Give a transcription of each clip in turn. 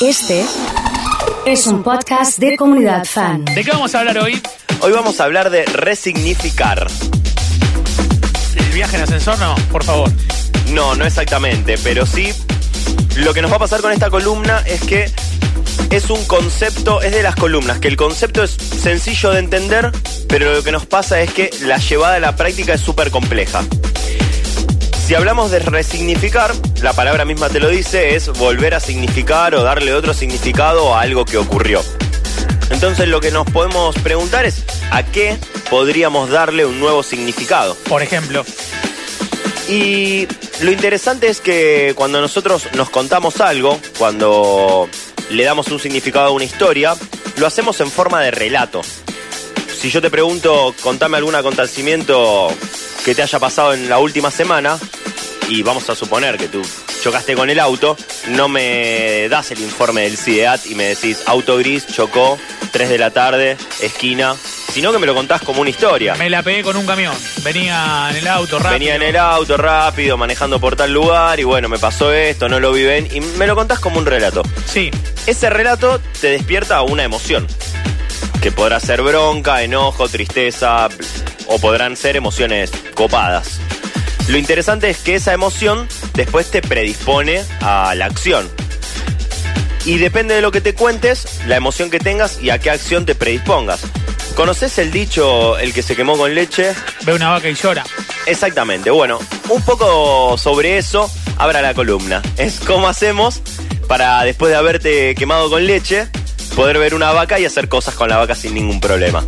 Este es un podcast de comunidad fan. ¿De qué vamos a hablar hoy? Hoy vamos a hablar de resignificar. ¿El viaje en ascensor? No, por favor. No, no exactamente, pero sí lo que nos va a pasar con esta columna es que es un concepto, es de las columnas, que el concepto es sencillo de entender, pero lo que nos pasa es que la llevada a la práctica es súper compleja. Si hablamos de resignificar, la palabra misma te lo dice, es volver a significar o darle otro significado a algo que ocurrió. Entonces lo que nos podemos preguntar es, ¿a qué podríamos darle un nuevo significado? Por ejemplo. Y lo interesante es que cuando nosotros nos contamos algo, cuando le damos un significado a una historia, lo hacemos en forma de relato. Si yo te pregunto, contame algún acontecimiento que te haya pasado en la última semana, y vamos a suponer que tú chocaste con el auto, no me das el informe del CIDEAT y me decís auto gris, chocó, 3 de la tarde, esquina, sino que me lo contás como una historia. Me la pegué con un camión. Venía en el auto rápido. Venía en el auto rápido, manejando por tal lugar y bueno, me pasó esto, no lo vi bien y me lo contás como un relato. Sí. Ese relato te despierta una emoción, que podrá ser bronca, enojo, tristeza o podrán ser emociones copadas. Lo interesante es que esa emoción después te predispone a la acción. Y depende de lo que te cuentes, la emoción que tengas y a qué acción te predispongas. ¿Conoces el dicho, el que se quemó con leche? Ve una vaca y llora. Exactamente, bueno, un poco sobre eso abra la columna. Es cómo hacemos para después de haberte quemado con leche, poder ver una vaca y hacer cosas con la vaca sin ningún problema.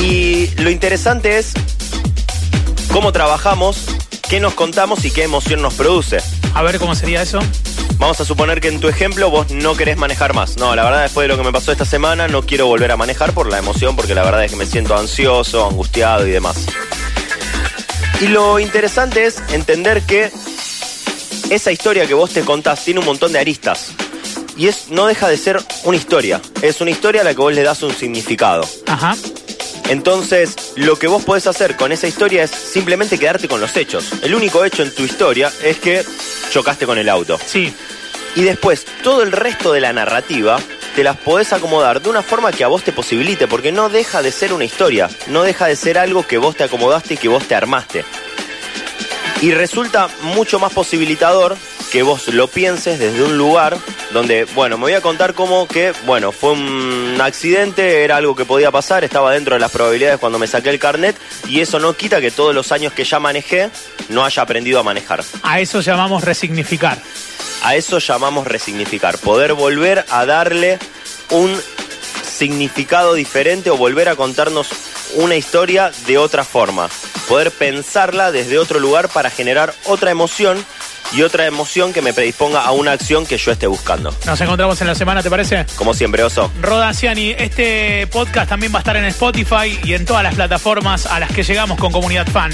Y lo interesante es cómo trabajamos, qué nos contamos y qué emoción nos produce. A ver cómo sería eso. Vamos a suponer que en tu ejemplo vos no querés manejar más. No, la verdad después de lo que me pasó esta semana no quiero volver a manejar por la emoción, porque la verdad es que me siento ansioso, angustiado y demás. Y lo interesante es entender que esa historia que vos te contás tiene un montón de aristas. Y es, no deja de ser una historia. Es una historia a la que vos le das un significado. Ajá. Entonces, lo que vos podés hacer con esa historia es simplemente quedarte con los hechos. El único hecho en tu historia es que chocaste con el auto. Sí. Y después, todo el resto de la narrativa te las podés acomodar de una forma que a vos te posibilite, porque no deja de ser una historia, no deja de ser algo que vos te acomodaste y que vos te armaste. Y resulta mucho más posibilitador que vos lo pienses desde un lugar donde, bueno, me voy a contar cómo que, bueno, fue un accidente, era algo que podía pasar, estaba dentro de las probabilidades cuando me saqué el carnet y eso no quita que todos los años que ya manejé no haya aprendido a manejar. A eso llamamos resignificar. A eso llamamos resignificar, poder volver a darle un significado diferente o volver a contarnos una historia de otra forma, poder pensarla desde otro lugar para generar otra emoción y otra emoción que me predisponga a una acción que yo esté buscando. Nos encontramos en la semana, ¿te parece? Como siempre, Oso. Roda Ciani, este podcast también va a estar en Spotify y en todas las plataformas a las que llegamos con Comunidad Fan.